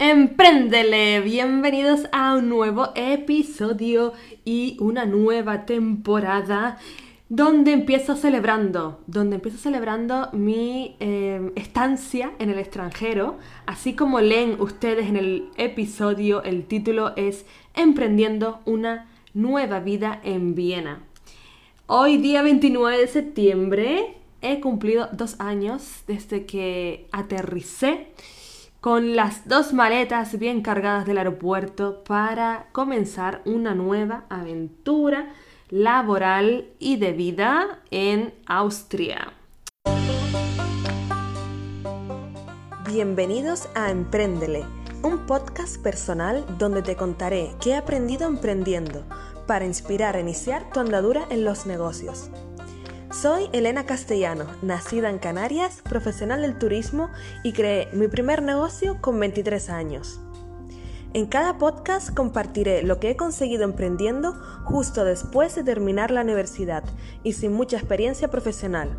Empréndele, bienvenidos a un nuevo episodio y una nueva temporada donde empiezo celebrando, donde empiezo celebrando mi eh, estancia en el extranjero, así como leen ustedes en el episodio, el título es Emprendiendo una nueva vida en Viena. Hoy día 29 de septiembre he cumplido dos años desde que aterricé con las dos maletas bien cargadas del aeropuerto para comenzar una nueva aventura laboral y de vida en Austria. Bienvenidos a Emprendele, un podcast personal donde te contaré qué he aprendido emprendiendo para inspirar a iniciar tu andadura en los negocios. Soy Elena Castellano, nacida en Canarias, profesional del turismo y creé mi primer negocio con 23 años. En cada podcast compartiré lo que he conseguido emprendiendo justo después de terminar la universidad y sin mucha experiencia profesional.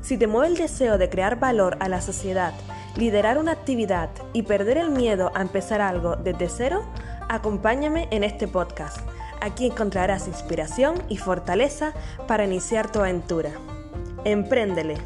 Si te mueve el deseo de crear valor a la sociedad, liderar una actividad y perder el miedo a empezar algo desde cero, acompáñame en este podcast Aquí encontrarás inspiración y fortaleza para iniciar tu aventura. Empréndele.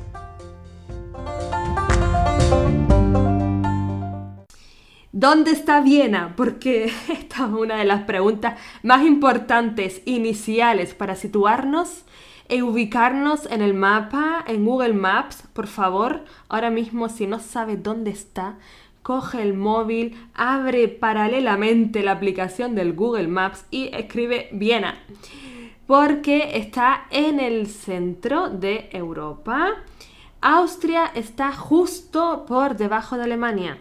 ¿Dónde está Viena? Porque esta es una de las preguntas más importantes iniciales para situarnos e ubicarnos en el mapa, en Google Maps. Por favor, ahora mismo si no sabes dónde está, coge el móvil, abre paralelamente la aplicación del Google Maps y escribe Viena, porque está en el centro de Europa. Austria está justo por debajo de Alemania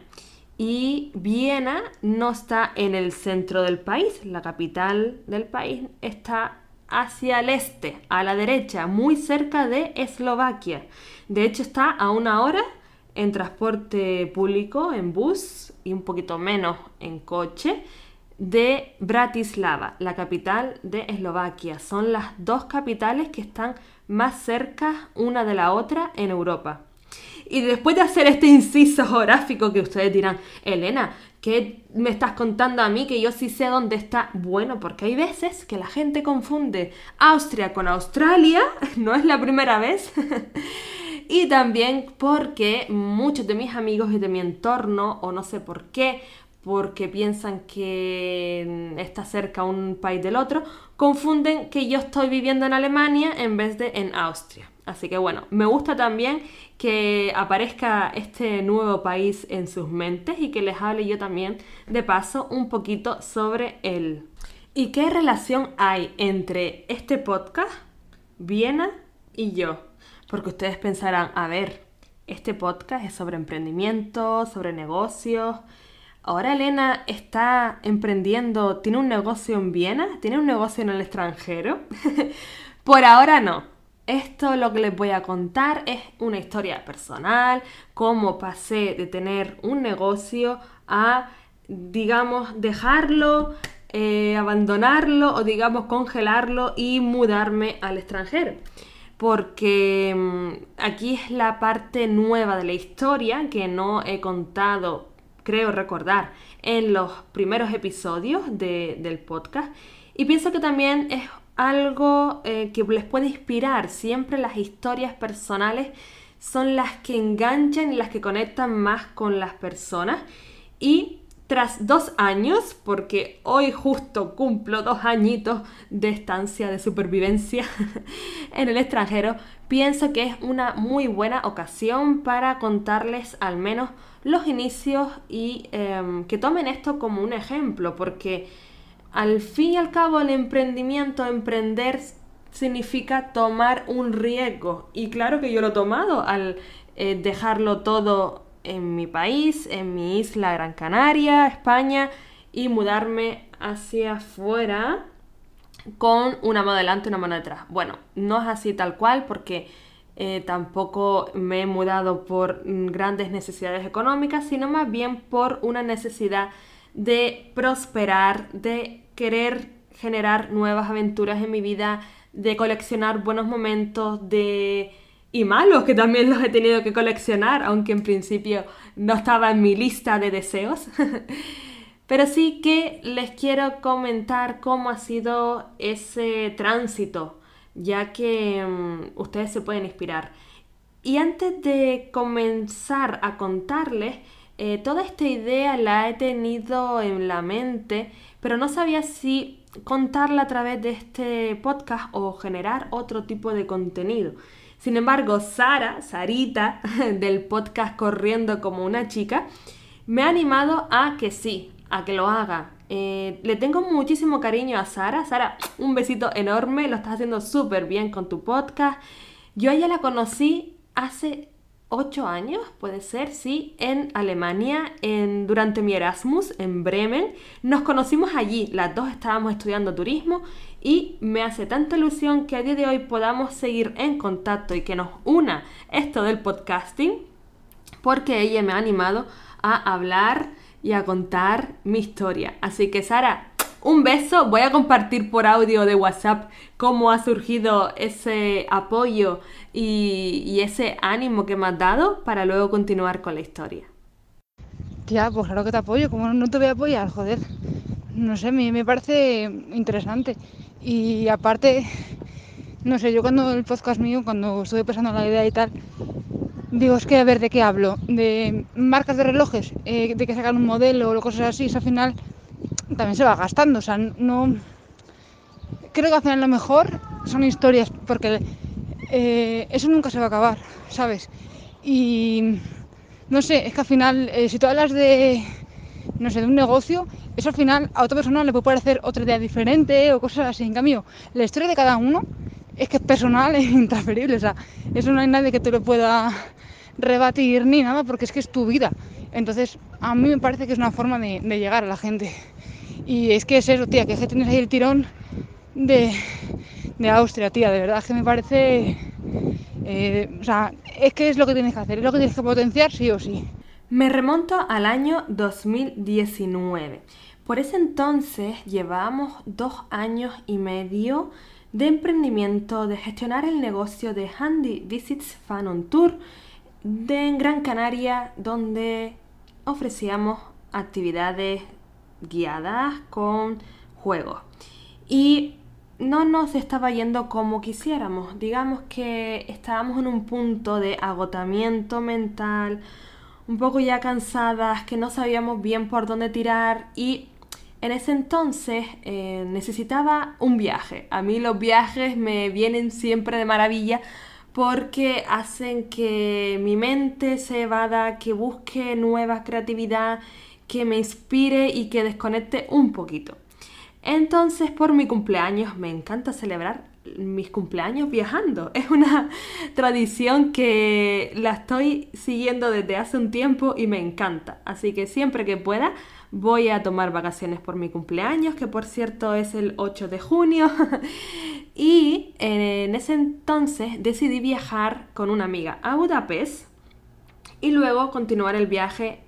y Viena no está en el centro del país, la capital del país está hacia el este, a la derecha, muy cerca de Eslovaquia. De hecho está a una hora en transporte público, en bus y un poquito menos en coche, de Bratislava, la capital de Eslovaquia. Son las dos capitales que están más cerca una de la otra en Europa. Y después de hacer este inciso geográfico que ustedes dirán, Elena, ¿qué me estás contando a mí que yo sí sé dónde está? Bueno, porque hay veces que la gente confunde Austria con Australia, no es la primera vez. y también porque muchos de mis amigos y de mi entorno, o no sé por qué, porque piensan que está cerca un país del otro, confunden que yo estoy viviendo en Alemania en vez de en Austria. Así que bueno, me gusta también que aparezca este nuevo país en sus mentes y que les hable yo también de paso un poquito sobre él. ¿Y qué relación hay entre este podcast, Viena y yo? Porque ustedes pensarán, a ver, este podcast es sobre emprendimiento, sobre negocios. Ahora Elena está emprendiendo, tiene un negocio en Viena, tiene un negocio en el extranjero. Por ahora no. Esto lo que les voy a contar es una historia personal, cómo pasé de tener un negocio a, digamos, dejarlo, eh, abandonarlo o, digamos, congelarlo y mudarme al extranjero porque mm, aquí es la parte nueva de la historia que no he contado, creo recordar, en los primeros episodios del podcast. Y pienso que también es algo eh, que les puede inspirar. Siempre las historias personales son las que enganchan y las que conectan más con las personas. Y tras dos años, porque hoy justo cumplo dos añitos de estancia de supervivencia en el extranjero, pienso que es una muy buena ocasión para contarles al menos los inicios y em, que tomen esto como un ejemplo, porque al fin y al cabo el emprendimiento, emprender significa tomar un riesgo. Y claro que yo lo he tomado al eh, dejarlo todo en mi país, en mi isla Gran Canaria, España, y mudarme hacia afuera con una mano delante y una mano detrás. Bueno, no es así tal cual porque eh, tampoco me he mudado por grandes necesidades económicas, sino más bien por una necesidad de prosperar, de querer generar nuevas aventuras en mi vida, de coleccionar buenos momentos, de y malos que también los he tenido que coleccionar, aunque en principio no estaba en mi lista de deseos. Pero sí que les quiero comentar cómo ha sido ese tránsito, ya que mm, ustedes se pueden inspirar. Y antes de comenzar a contarles, eh, toda esta idea la he tenido en la mente, pero no sabía si contarla a través de este podcast o generar otro tipo de contenido. Sin embargo, Sara, Sarita, del podcast Corriendo como una chica, me ha animado a que sí, a que lo haga. Eh, le tengo muchísimo cariño a Sara. Sara, un besito enorme, lo estás haciendo súper bien con tu podcast. Yo a ella la conocí hace ocho años, puede ser, sí, en Alemania, en, durante mi Erasmus en Bremen. Nos conocimos allí, las dos estábamos estudiando turismo y me hace tanta ilusión que a día de hoy podamos seguir en contacto y que nos una esto del podcasting, porque ella me ha animado a hablar y a contar mi historia. Así que Sara, un beso, voy a compartir por audio de WhatsApp cómo ha surgido ese apoyo y, ese ánimo que me has dado para luego continuar con la historia. Ya, pues claro que te apoyo, como no te voy a apoyar, joder. No sé, me, parece interesante. Y aparte, no sé, yo cuando el podcast mío, cuando estuve pensando en la idea y tal, digo, es que a ver, ¿de qué hablo? ¿De marcas de relojes? Eh, ¿De que sacan un modelo o cosas así? Eso al final también se va gastando, o sea, no... Creo que al final lo mejor son historias, porque eh, eso nunca se va a acabar, ¿sabes? Y no sé, es que al final, eh, si tú hablas de, no sé, de un negocio, eso al final a otra persona le puede parecer otra idea diferente o cosas así. En cambio, la historia de cada uno es que es personal e intransferible, o sea, eso no hay nadie que te lo pueda rebatir ni nada porque es que es tu vida. Entonces, a mí me parece que es una forma de, llegar a la gente. Y es que es eso, tía, que es que tienes ahí el tirón de, de Austria, tía, de verdad que me parece... Eh, o sea, es que es lo que tienes que hacer, es lo que tienes que potenciar sí o sí. Me remonto al año 2019. Por ese entonces llevábamos dos años y medio de emprendimiento de gestionar el negocio de Handy Visits Fan on Tour de Gran Canaria, donde ofrecíamos actividades guiadas con juegos. Y no nos estaba yendo como quisiéramos. Digamos que estábamos en un punto de agotamiento mental, un poco ya cansadas, que no sabíamos bien por dónde tirar y en ese entonces eh, necesitaba un viaje. A mí los viajes me vienen siempre de maravilla porque hacen que mi mente se evada, que busque nueva creatividad, que me inspire y que desconecte un poquito. Entonces, por mi cumpleaños, me encanta celebrar mis cumpleaños viajando. Es una tradición que la estoy siguiendo desde hace un tiempo y me encanta. Así que siempre que pueda voy a tomar vacaciones por mi cumpleaños, que por cierto es el 8 de junio. y en ese entonces decidí viajar con una amiga a Budapest y luego continuar el viaje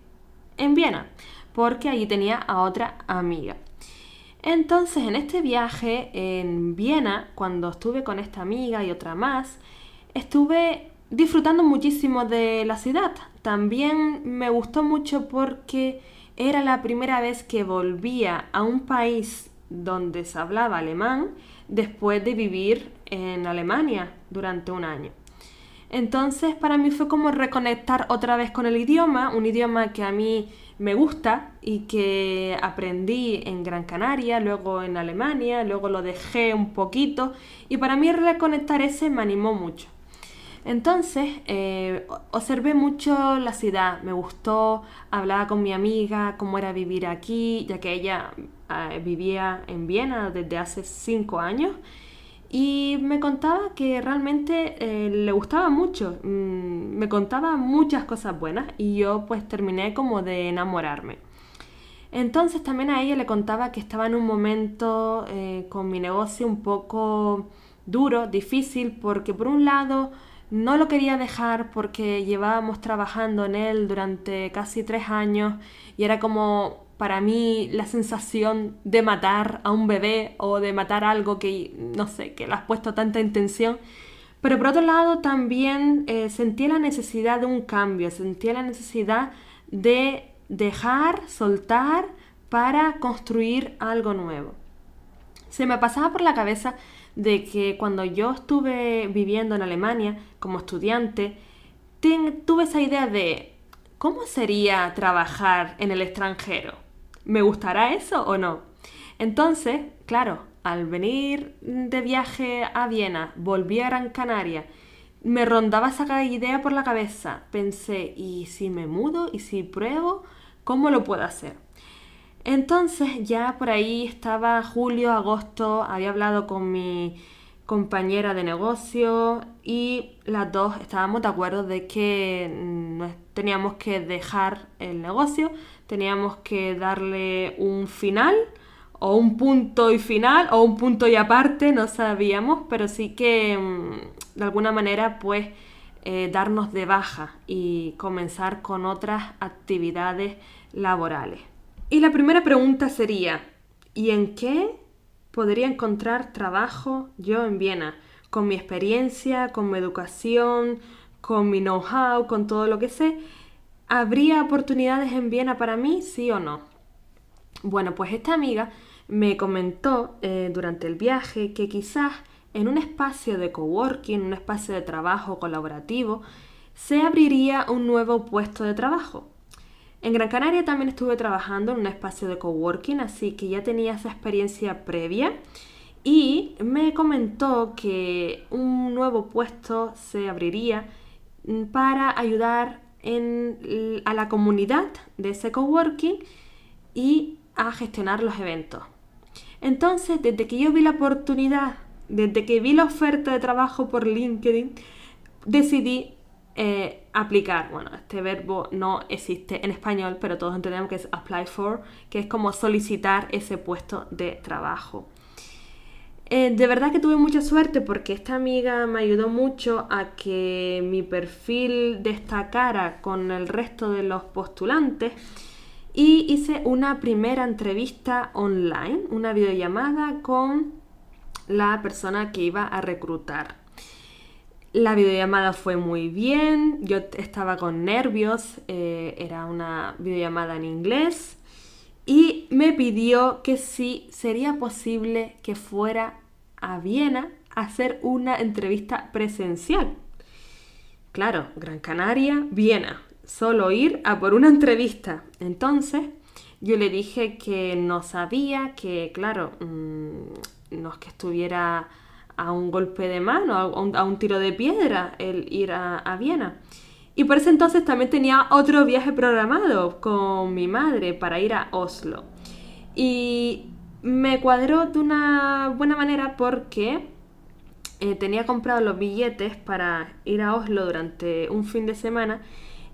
en Viena, porque allí tenía a otra amiga. Entonces, en este viaje en Viena, cuando estuve con esta amiga y otra más, estuve disfrutando muchísimo de la ciudad. También me gustó mucho porque era la primera vez que volvía a un país donde se hablaba alemán después de vivir en Alemania durante un año. Entonces para mí fue como reconectar otra vez con el idioma, un idioma que a mí me gusta y que aprendí en Gran Canaria, luego en Alemania, luego lo dejé un poquito y para mí reconectar ese me animó mucho. Entonces, eh, observé mucho la ciudad, me gustó, hablaba con mi amiga cómo era vivir aquí, ya que ella eh, vivía en Viena desde hace cinco años y me contaba que realmente eh, le gustaba mucho, mm, me contaba muchas cosas buenas y yo pues terminé como de enamorarme. Entonces también a ella le contaba que estaba en un momento eh, con mi negocio un poco duro, difícil, porque por un lado no lo quería dejar porque llevábamos trabajando en él durante casi tres años y era como para mí la sensación de matar a un bebé o de matar algo que, no sé, que le has puesto tanta intención. Pero por otro lado también eh, sentía la necesidad de un cambio, sentía la necesidad de dejar, soltar para construir algo nuevo. Se me pasaba por la cabeza de que cuando yo estuve viviendo en Alemania como estudiante, tuve esa idea de cómo sería trabajar en el extranjero. ¿Me gustará eso o no? Entonces, claro, al venir de viaje a Viena, volví a Gran Canaria, me rondaba esa idea por la cabeza. Pensé, ¿y si me mudo? ¿Y si pruebo? ¿Cómo lo puedo hacer? Entonces ya por ahí estaba julio, agosto, había hablado con mi compañera de negocio y las dos estábamos de acuerdo de que teníamos que dejar el negocio, teníamos que darle un final o un punto y final o un punto y aparte, no sabíamos, pero sí que mm, de alguna manera pues eh, darnos de baja y comenzar con otras actividades laborales. Y la primera pregunta sería, ¿y en qué podría encontrar trabajo yo en Viena? Con mi experiencia, con mi educación, con mi know-how, con todo lo que sé. ¿Habría oportunidades en Viena para mí, sí o no? Bueno, pues esta amiga me comentó eh, durante el viaje que quizás en un espacio de coworking, un espacio de trabajo colaborativo, se abriría un nuevo puesto de trabajo. En Gran Canaria también estuve trabajando en un espacio de coworking, así que ya tenía esa experiencia previa y me comentó que un nuevo puesto se abriría mm, para ayudar a la comunidad de ese coworking y a gestionar los eventos. Entonces, desde que yo vi la oportunidad, desde que vi la oferta de trabajo por LinkedIn, decidí eh, aplicar. Bueno, este verbo no existe en español, pero todos entendemos que es apply for, que es como solicitar ese puesto de trabajo. Eh, de verdad que tuve mucha suerte porque esta amiga me ayudó mucho a que mi perfil destacara con el resto de los postulantes y hice una primera entrevista online, una videollamada con la persona que iba a reclutar. La videollamada fue muy bien, yo estaba con nervios, eh, era una videollamada en inglés y me pidió que si sería posible que fuera a Viena a hacer una entrevista presencial. Claro, Gran Canaria, Viena, solo ir a por una entrevista. Entonces yo le dije que no sabía, que claro, mm, no es que estuviera a un golpe de mano, a un, tiro de piedra el ir a, Viena. Y por ese entonces también tenía otro viaje programado con mi madre para ir a Oslo. Y me cuadró de una buena manera porque eh, tenía comprado los billetes para ir a Oslo durante un fin de semana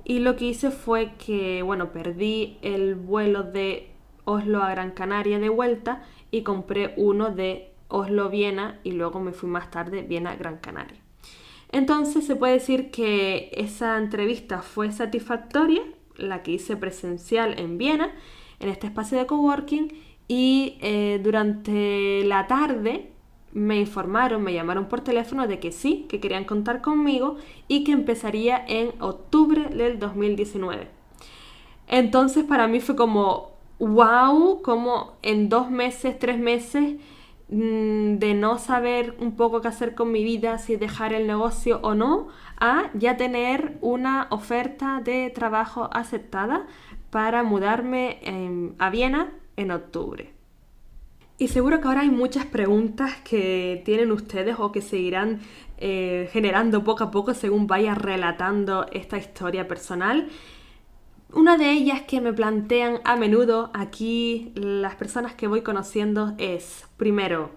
y lo que hice fue que, bueno, perdí el vuelo de Oslo a Gran Canaria de vuelta y compré uno de Oslo-Viena y luego me fui más tarde Viena-Gran Canaria. Entonces se puede decir que esa entrevista fue satisfactoria, la que hice presencial en Viena, en este espacio de coworking, y eh, durante la tarde me informaron, me llamaron por teléfono de que sí, que querían contar conmigo y que empezaría en octubre del 2019. Entonces para mí fue como, wow, como en dos meses, tres meses, de no saber un poco qué hacer con mi vida, si dejar el negocio o no, a ya tener una oferta de trabajo aceptada para mudarme a Viena en octubre. Y seguro que ahora hay muchas preguntas que tienen ustedes o que seguirán eh, generando poco a poco según vaya relatando esta historia personal. Una de ellas que me plantean a menudo aquí las personas que voy conociendo es, primero,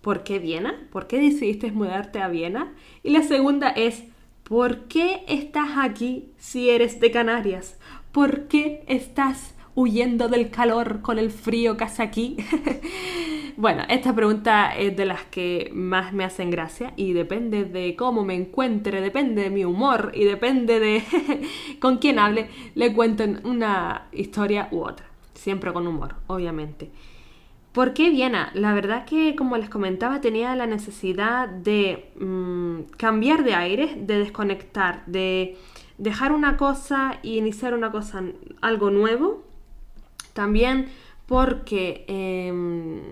¿por qué Viena? ¿Por qué decidiste mudarte a Viena? Y la segunda es, ¿por qué estás aquí si eres de Canarias? ¿Por qué estás huyendo del calor con el frío que hace aquí? bueno, esta pregunta es de las que más me hacen gracia y depende de cómo me encuentre, depende de mi humor y depende de con quién hable, le cuento una historia u otra. Siempre con humor, obviamente. ¿Por qué Viena? La verdad que, como les comentaba, tenía la necesidad de mm, cambiar de aire, de desconectar, de dejar una cosa y iniciar una cosa, algo nuevo. También porque em,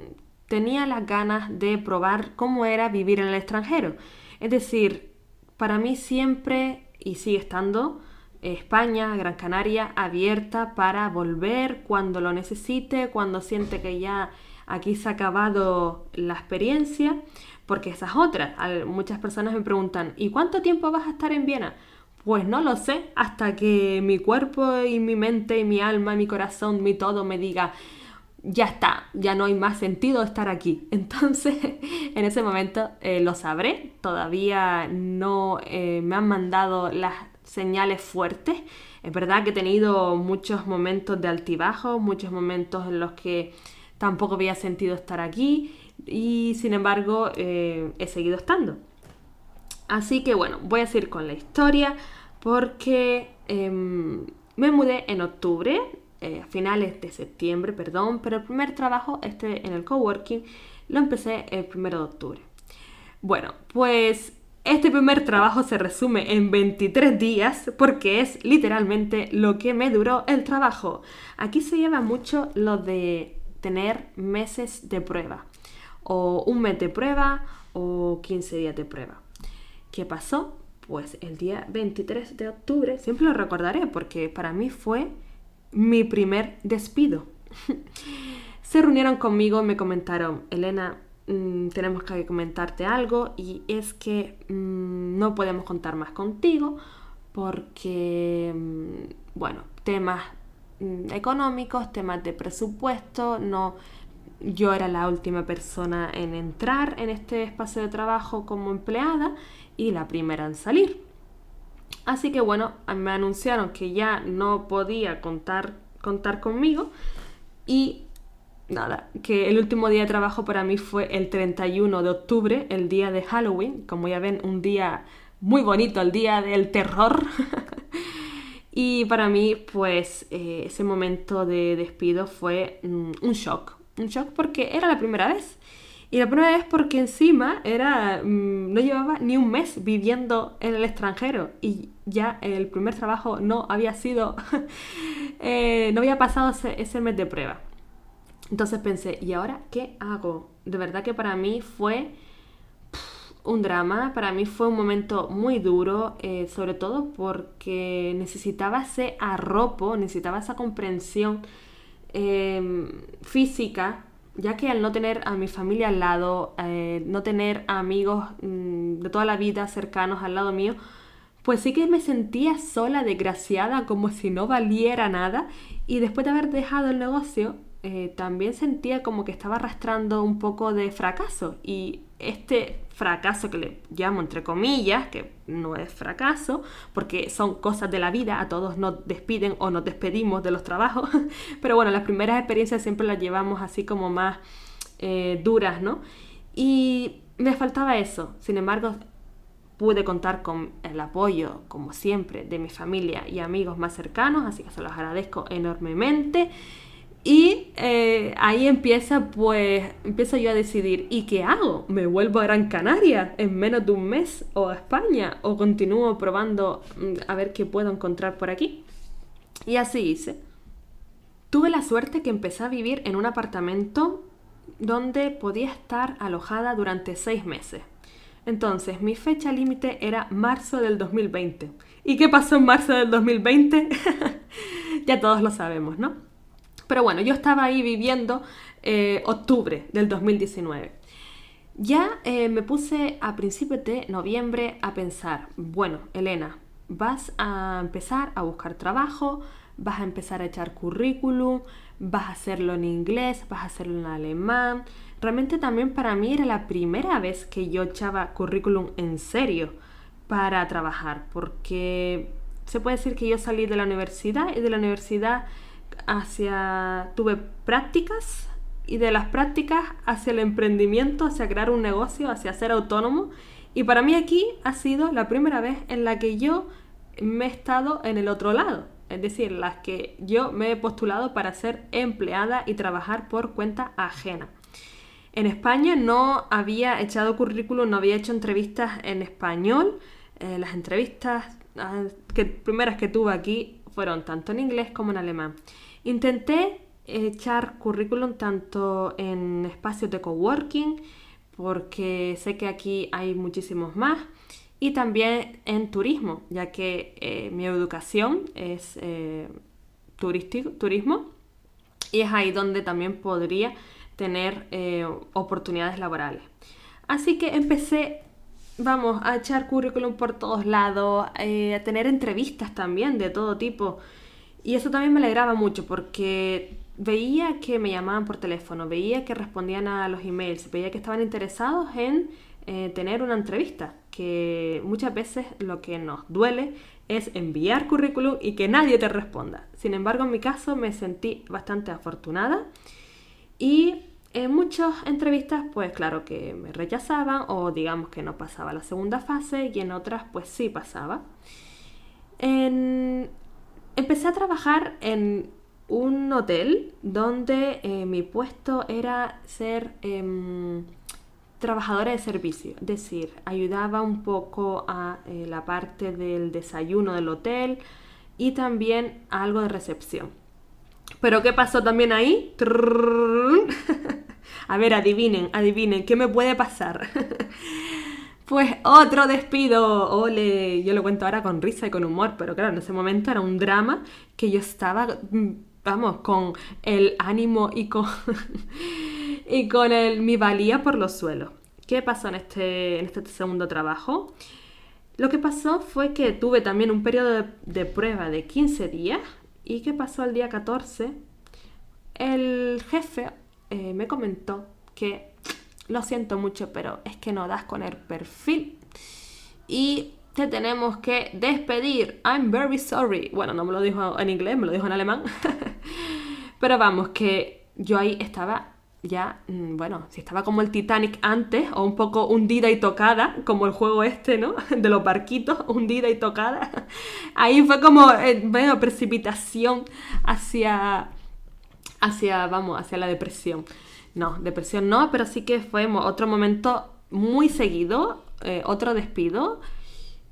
tenía las ganas de probar cómo era vivir en el extranjero. Es decir, para mí siempre, y sigue estando, España, Gran Canaria, abierta para volver cuando lo necesite, cuando siente que ya aquí se ha acabado la experiencia, porque esa es otra. Muchas personas me preguntan, ¿y cuánto tiempo vas a estar en Viena? Pues no lo sé, hasta que mi cuerpo y mi mente y mi alma mi corazón, mi todo me diga, ya está, ya no hay más sentido estar aquí. Entonces, en ese momento eh, lo sabré. Todavía no eh, me han mandado las señales fuertes. Es verdad que he tenido muchos momentos de altibajo, muchos momentos en los que tampoco había sentido estar aquí y sin embargo eh, he seguido estando. Así que bueno, voy a seguir con la historia porque em, me mudé en octubre, eh, a finales de septiembre, perdón, pero el primer trabajo este en el coworking lo empecé el primero de octubre. Bueno, pues este primer trabajo se resume en 23 días porque es literalmente lo que me duró el trabajo. Aquí se lleva mucho lo de tener meses de prueba, o un mes de prueba, o 15 días de prueba. ¿Qué pasó? Pues el día 23 de octubre, siempre lo recordaré porque para mí fue mi primer despido. Se reunieron conmigo, me comentaron, Elena, mm, tenemos que comentarte algo y es que mm, no podemos contar más contigo porque, mm, bueno, temas económicos, temas de presupuesto, no yo era la última persona en entrar en este espacio de trabajo como empleada y la primera en salir. Así que bueno, me anunciaron que ya no podía contar, contar conmigo y nada, que el último día de trabajo para mí fue el 31 de octubre, el día de Halloween, como ya ven, un día muy bonito, el día del terror. Y para mí, pues, eh, ese momento de despido fue mm, un shock. Un shock porque era la primera vez. Y la primera vez porque encima era, mm, no llevaba ni un mes viviendo en el extranjero y ya el primer trabajo no había sido, eh, no había pasado ese, mes de prueba. Entonces pensé, ¿y ahora qué hago? De verdad que para mí fue un drama, para mí fue un momento muy duro, eh, sobre todo porque necesitaba ese arropo, necesitaba esa comprensión em, física, ya que al no tener a mi familia al lado, eh, no tener amigos mm, de toda la vida cercanos al lado mío, pues sí que me sentía sola, desgraciada, como si no valiera nada. Y después de haber dejado el negocio, eh, también sentía como que estaba arrastrando un poco de fracaso. Y este fracaso que le llamo entre comillas, que no es fracaso, porque son cosas de la vida, a todos nos despiden o nos despedimos de los trabajos, pero bueno, las primeras experiencias siempre las llevamos así como más eh, duras, ¿no? Y me faltaba eso, sin embargo, pude contar con el apoyo, como siempre, de mi familia y amigos más cercanos, así que se los agradezco enormemente. Y eh, ahí empieza, pues, empiezo yo a decidir, ¿y qué hago? ¿Me vuelvo a Gran Canaria en menos de un mes? ¿O a España? ¿O continúo probando mm, a ver qué puedo encontrar por aquí? Y así hice. Tuve la suerte que empecé a vivir en un apartamento donde podía estar alojada durante seis meses. Entonces, mi fecha límite era marzo del 2020. ¿Y qué pasó en marzo del 2020? ya todos lo sabemos, ¿no? Pero bueno, yo estaba ahí viviendo eh, octubre del 2019. Ya eh, me puse a principios de noviembre a pensar, bueno, Elena, vas a empezar a buscar trabajo, vas a empezar a echar currículum, vas a hacerlo en inglés, vas a hacerlo en alemán. Realmente también para mí era la primera vez que yo echaba currículum en serio para trabajar, porque se puede decir que yo salí de la universidad y de la universidad hacia, tuve prácticas y de las prácticas hacia el emprendimiento, hacia crear un negocio, hacia ser autónomo. Y para mí aquí ha sido la primera vez en la que yo me he estado en el otro lado. es decir, las que yo me he postulado para ser empleada y trabajar por cuenta ajena. En España no había echado currículum, no había hecho entrevistas en español. Eh, las entrevistas ah, que, primeras que tuve aquí fueron tanto en inglés como en alemán. Intenté echar currículum tanto en espacios de coworking, porque sé que aquí hay muchísimos más, y también en turismo, ya que eh, mi educación es eh, turismo y es ahí donde también podría tener eh, oportunidades laborales. Así que empecé, vamos, a echar currículum por todos lados, a tener entrevistas también de todo tipo. Y eso también me alegraba mucho porque veía que me llamaban por teléfono, veía que respondían a los emails, veía que estaban interesados en eh, tener una entrevista, que muchas veces lo que nos duele es enviar currículum y que nadie te responda. Sin embargo, en mi caso me sentí bastante afortunada y en muchas entrevistas, pues claro que me rechazaban o digamos que no pasaba la segunda fase y en otras, pues sí pasaba. Empecé a trabajar en un hotel donde eh, mi puesto era ser em, trabajadora de servicio, es decir, ayudaba un poco a eh, la parte del desayuno del hotel y también algo de recepción. Pero ¿qué pasó también ahí? a ver, adivinen, adivinen, ¿qué me puede pasar? Pues otro despido, ole, yo lo cuento ahora con risa y con humor, pero claro, en ese momento era un drama que yo estaba mm, vamos, con el ánimo y con, y con el, mi valía por los suelos. ¿Qué pasó en este, en este segundo trabajo? Lo que pasó fue que tuve también un periodo de, prueba de 15 días y ¿qué pasó el día 14? El jefe eh, me comentó que lo siento mucho, pero es que no das con el perfil y te tenemos que despedir. I'm very sorry. Bueno, no me lo dijo en inglés, me lo dijo en alemán. Pero vamos, que yo ahí estaba ya, mm, bueno, si estaba como el Titanic antes, o un poco hundida y tocada, como el juego este, ¿no? De los barquitos, hundida y tocada. Ahí fue como, eh, bueno, precipitación hacia, hacia, vamos, hacia la depresión. No, depresión no, pero sí que fue otro momento muy seguido, eh, otro despido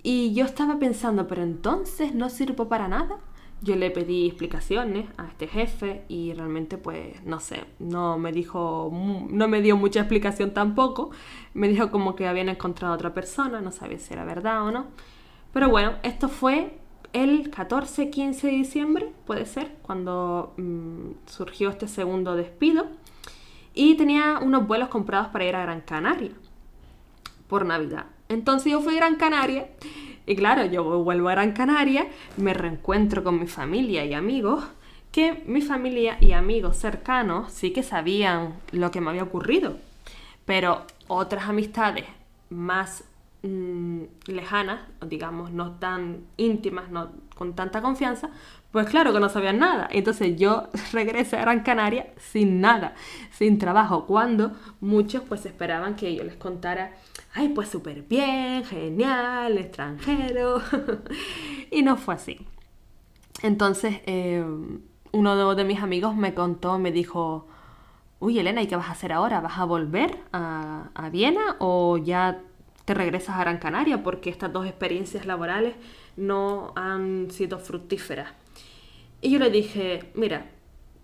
y yo estaba pensando, pero entonces no sirvo para nada. Yo le pedí explicaciones a este jefe y realmente pues no sé, no me dijo, no me dio mucha explicación tampoco. Me dijo como que habían encontrado a otra persona, no sabía si era verdad o no. Pero bueno, esto fue el 14-15 de diciembre, puede ser, cuando mm, surgió este segundo despido. Y tenía unos vuelos comprados para ir a Gran Canaria por Navidad. Entonces yo fui a Gran Canaria y claro, yo vuelvo a Gran Canaria, me reencuentro con mi familia y amigos, que mi familia y amigos cercanos sí que sabían lo que me había ocurrido, pero otras amistades más mm, lejanas, digamos, no tan íntimas, no con tanta confianza, pues claro que no sabían nada. Entonces yo regresé a Gran Canaria sin nada, sin trabajo, cuando muchos pues esperaban que yo les contara ay, pues súper bien, genial, extranjero. y no fue así. Entonces, eh, uno de, mis amigos me contó, me dijo, uy, Elena, ¿y qué vas a hacer ahora? ¿Vas a volver a, a Viena o ya te regresas a Gran Canaria? Porque estas dos experiencias laborales no han sido fructíferas. Y yo le dije, mira,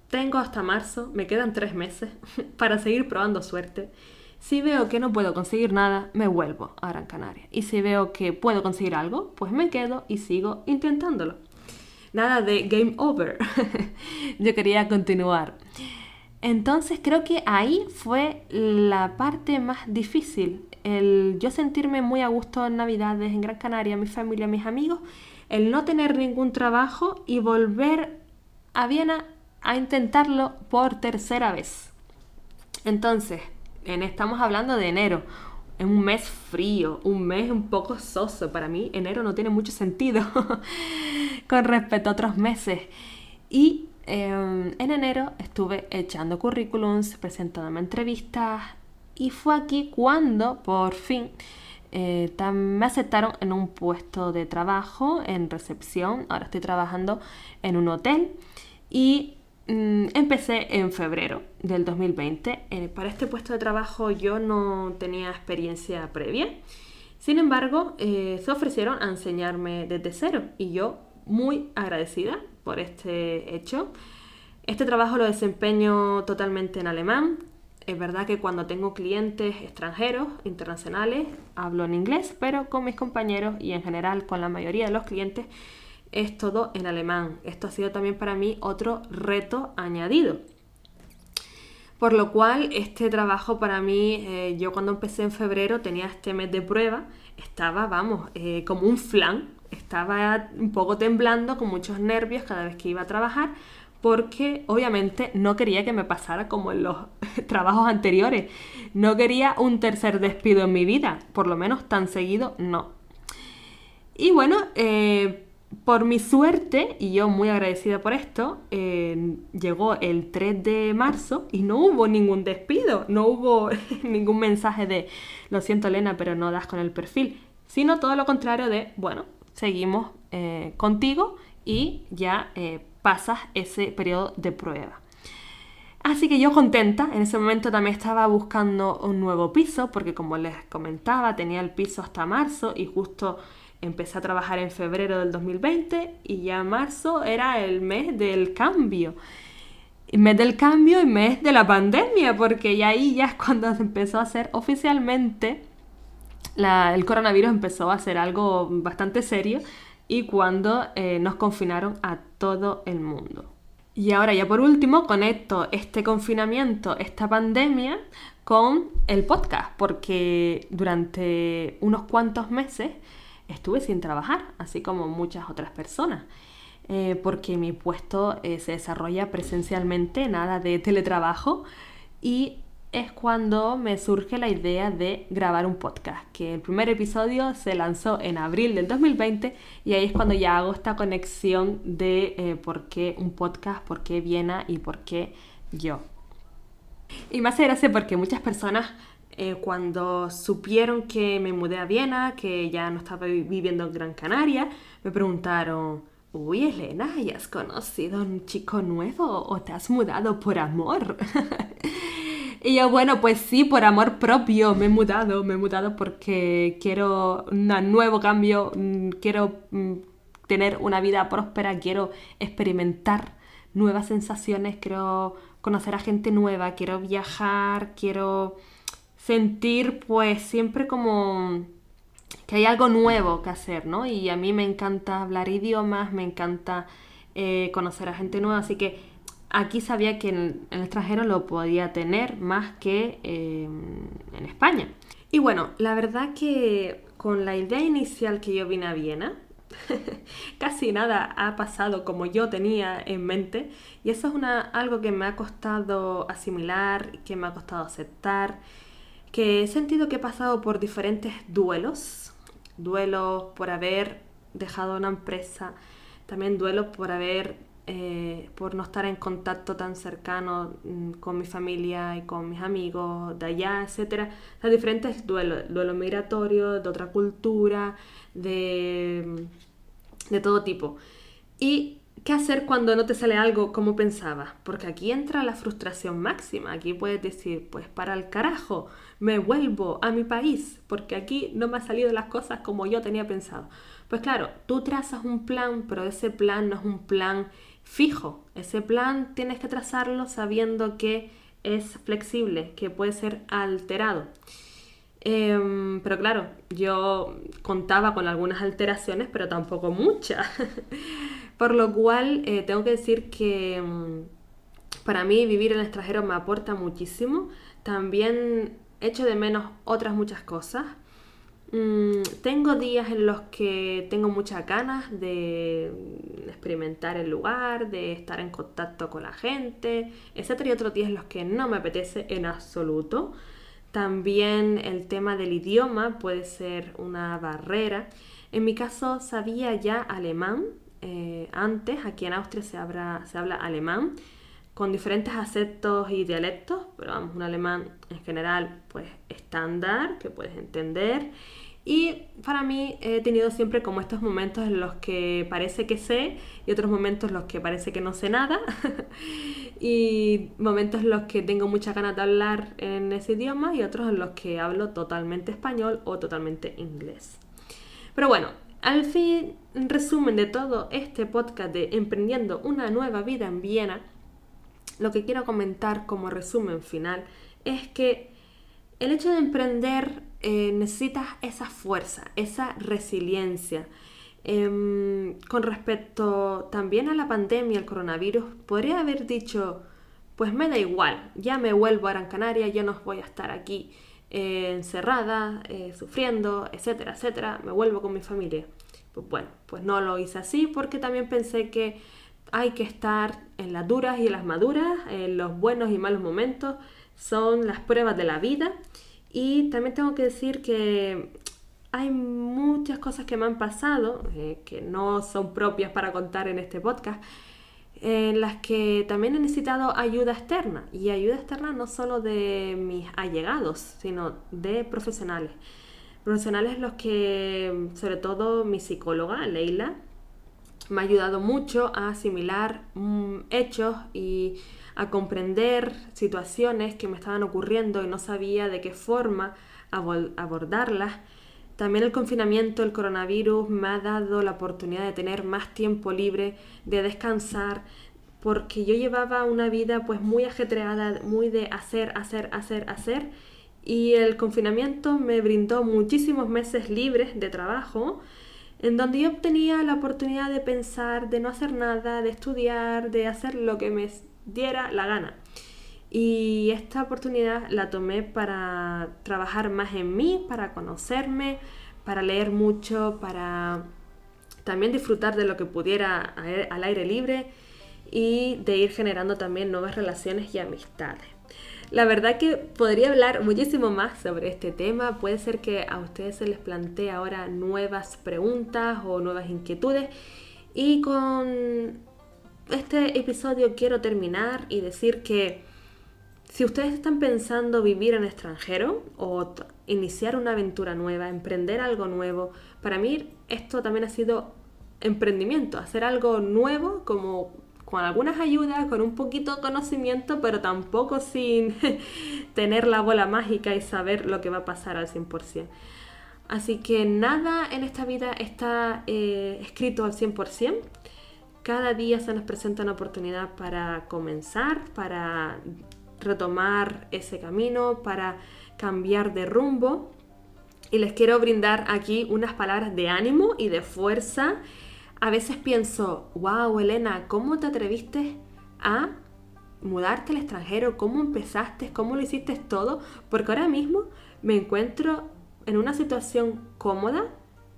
tengo hasta marzo, me quedan tres meses para seguir probando suerte. Si veo que no puedo conseguir nada, me vuelvo a Gran Canaria. Y si veo que puedo conseguir algo, pues me quedo y sigo intentándolo. Nada de game over. Yo quería continuar. Entonces creo que ahí fue la parte más difícil. El yo sentirme muy a gusto en Navidades en Gran Canaria, mi familia, mis amigos, el no tener ningún trabajo y volver a Viena a intentarlo por tercera vez. Entonces, estamos hablando de enero. Es un mes frío, un mes un poco soso. Para mí enero no tiene mucho sentido con respecto a otros meses. Y em, en enero estuve echando currículums, presentándome entrevistas y fue aquí cuando por fin eh, me aceptaron en un puesto de trabajo en recepción. Ahora estoy trabajando en un hotel y mm, empecé en febrero del 2020. Eh, para este puesto de trabajo yo no tenía experiencia previa. Sin embargo, se ofrecieron a enseñarme desde cero y yo muy agradecida por este hecho. Este trabajo lo desempeño totalmente en alemán. Es verdad que cuando tengo clientes extranjeros, internacionales, hablo en inglés, pero con mis compañeros y en general con la mayoría de los clientes es todo en alemán. Esto ha sido también para mí otro reto añadido. Por lo cual, este trabajo para mí, eh, yo cuando empecé en febrero tenía este mes de prueba, estaba, vamos, eh, como un flan, estaba un poco temblando, con muchos nervios cada vez que iba a trabajar, porque obviamente no quería que me pasara como en los trabajos anteriores. No quería un tercer despido en mi vida, por lo menos tan seguido no. Y bueno, eh, por mi suerte, y yo muy agradecida por esto, eh, llegó el 3 de marzo y no hubo ningún despido, no hubo ningún mensaje de, lo siento Elena, pero no das con el perfil, sino todo lo contrario de, bueno, seguimos eh, contigo y ya pasas ese periodo de prueba. Así que yo contenta, en ese momento también estaba buscando un nuevo piso, porque como les comentaba, tenía el piso hasta marzo y justo empecé a trabajar en febrero del 2020 y ya marzo era el mes del cambio. El mes del cambio y mes de la pandemia, porque ya ahí ya es cuando se empezó a hacer oficialmente, el coronavirus empezó a ser algo bastante serio y cuando eh, nos confinaron a todo el mundo. Y ahora ya por último conecto este confinamiento, esta pandemia, con el podcast, porque durante unos cuantos meses estuve sin trabajar, así como muchas otras personas, eh, porque mi puesto eh, se desarrolla presencialmente, nada de teletrabajo, y es cuando me surge la idea de grabar un podcast, que el primer episodio se lanzó en abril del 2020 y ahí es cuando ya hago esta conexión de eh, por qué un podcast, por qué Viena y por qué yo. Y me hace gracia porque muchas personas eh, cuando supieron que me mudé a Viena, que ya no estaba viviendo en Gran Canaria, me preguntaron, uy Elena, ¿ya has conocido un chico nuevo o te has mudado por amor? Y yo, bueno, pues sí, por amor propio me he mudado, me he mudado porque quiero un nuevo cambio, mm, quiero mm, tener una vida próspera, quiero experimentar nuevas sensaciones, quiero conocer a gente nueva, quiero viajar, quiero sentir pues siempre como que hay algo nuevo que hacer, ¿no? Y a mí me encanta hablar idiomas, me encanta eh, conocer a gente nueva, así que aquí sabía que en, el extranjero lo podía tener más que em, en España. Y bueno, la verdad que con la idea inicial que yo vine a Viena, casi nada ha pasado como yo tenía en mente y eso es una, algo que me ha costado asimilar, que me ha costado aceptar, que he sentido que he pasado por diferentes duelos, duelos por haber dejado una empresa, también duelos por haber eh, por no estar en contacto tan cercano mm, con mi familia y con mis amigos de allá, etcétera, los diferentes duelos, duelo migratorio, de otra cultura, de, de todo tipo. Y ¿Qué hacer cuando no te sale algo como pensabas? Porque aquí entra la frustración máxima. Aquí puedes decir, pues para el carajo, me vuelvo a mi país, porque aquí no me han salido las cosas como yo tenía pensado. Pues claro, tú trazas un plan, pero ese plan no es un plan fijo. Ese plan tienes que trazarlo sabiendo que es flexible, que puede ser alterado. Em, pero claro, yo contaba con algunas alteraciones, pero tampoco muchas. Por lo cual, eh, tengo que decir que em, para mí vivir en el extranjero me aporta muchísimo. También echo de menos otras muchas cosas. Mm, tengo días en los que tengo muchas ganas de experimentar el lugar, de estar en contacto con la gente, etc. Y otros días en los que no me apetece en absoluto. También el tema del idioma puede ser una barrera. En mi caso sabía ya alemán. Eh, antes, aquí en Austria se, habla alemán con diferentes acentos y dialectos, pero vamos, un alemán en general pues estándar, que puedes entender Y para mí he tenido siempre como estos momentos en los que parece que sé y otros momentos en los que parece que no sé nada. y momentos en los que tengo mucha ganas de hablar en ese idioma y otros en los que hablo totalmente español o totalmente inglés. Pero bueno, al fin, en resumen de todo este podcast de Emprendiendo una nueva vida en Viena, lo que quiero comentar como resumen final es que el hecho de emprender eh, necesitas esa fuerza, esa resiliencia. Em, con respecto también a la pandemia, el coronavirus, podría haber dicho, pues me da igual, ya me vuelvo a Gran Canaria, ya no voy a estar aquí eh, encerrada, eh, sufriendo, etcétera, etcétera, me vuelvo con mi familia. Pues bueno, pues no lo hice así porque también pensé que hay que estar en las duras y en las maduras, en los buenos y malos momentos, son las pruebas de la vida y también tengo que decir que hay muchas cosas que me han pasado, eh, que no son propias para contar en este podcast, en las que también he necesitado ayuda externa. Y ayuda externa no solo de mis allegados, sino de profesionales. Profesionales los que, sobre todo mi psicóloga, Leila, me ha ayudado mucho a asimilar mm, hechos y a comprender situaciones que me estaban ocurriendo y no sabía de qué forma abordarlas. También el confinamiento, el coronavirus me ha dado la oportunidad de tener más tiempo libre, de descansar, porque yo llevaba una vida pues muy ajetreada, muy de hacer, hacer, hacer, hacer, y el confinamiento me brindó muchísimos meses libres de trabajo, en donde yo obtenía la oportunidad de pensar, de no hacer nada, de estudiar, de hacer lo que me diera la gana. Y esta oportunidad la tomé para trabajar más en mí, para conocerme, para leer mucho, para también disfrutar de lo que pudiera al aire libre y de ir generando también nuevas relaciones y amistades. La verdad que podría hablar muchísimo más sobre este tema. Puede ser que a ustedes se les plantee ahora nuevas preguntas o nuevas inquietudes. Y con este episodio quiero terminar y decir que si ustedes están pensando vivir en extranjero o iniciar una aventura nueva, emprender algo nuevo, para mí esto también ha sido emprendimiento, hacer algo nuevo como con algunas ayudas, con un poquito de conocimiento, pero tampoco sin tener la bola mágica y saber lo que va a pasar al 100%. Así que nada en esta vida está eh, escrito al 100%. Cada día se nos presenta una oportunidad para comenzar, para retomar ese camino, para cambiar de rumbo. Y les quiero brindar aquí unas palabras de ánimo y de fuerza. A veces pienso, wow, Elena, ¿cómo te atreviste a mudarte al extranjero? ¿Cómo empezaste? ¿Cómo lo hiciste todo? Porque ahora mismo me encuentro en una situación cómoda,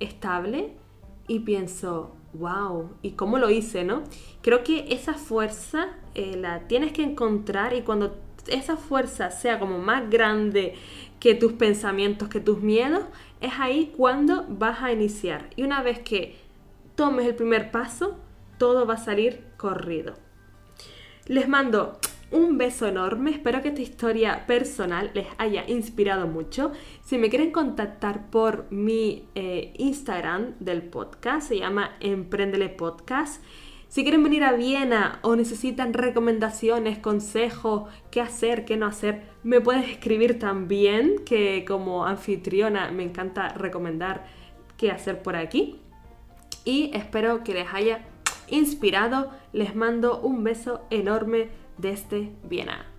estable, y pienso, wow, ¿y cómo lo hice, no? Creo que esa fuerza eh, la tienes que encontrar y cuando esa fuerza sea como más grande que tus pensamientos, que tus miedos, es ahí cuando vas a iniciar. Y una vez que tomes el primer paso, todo va a salir corrido. Les mando un beso enorme, espero que esta historia personal les haya inspirado mucho. Si me quieren contactar por mi eh, Instagram del podcast, se llama Emprendele Podcast. Si quieren venir a Viena o necesitan recomendaciones, consejos, qué hacer, qué no hacer, me puedes escribir también, que como anfitriona me encanta recomendar qué hacer por aquí. Y espero que les haya inspirado. Les mando un beso enorme desde Viena.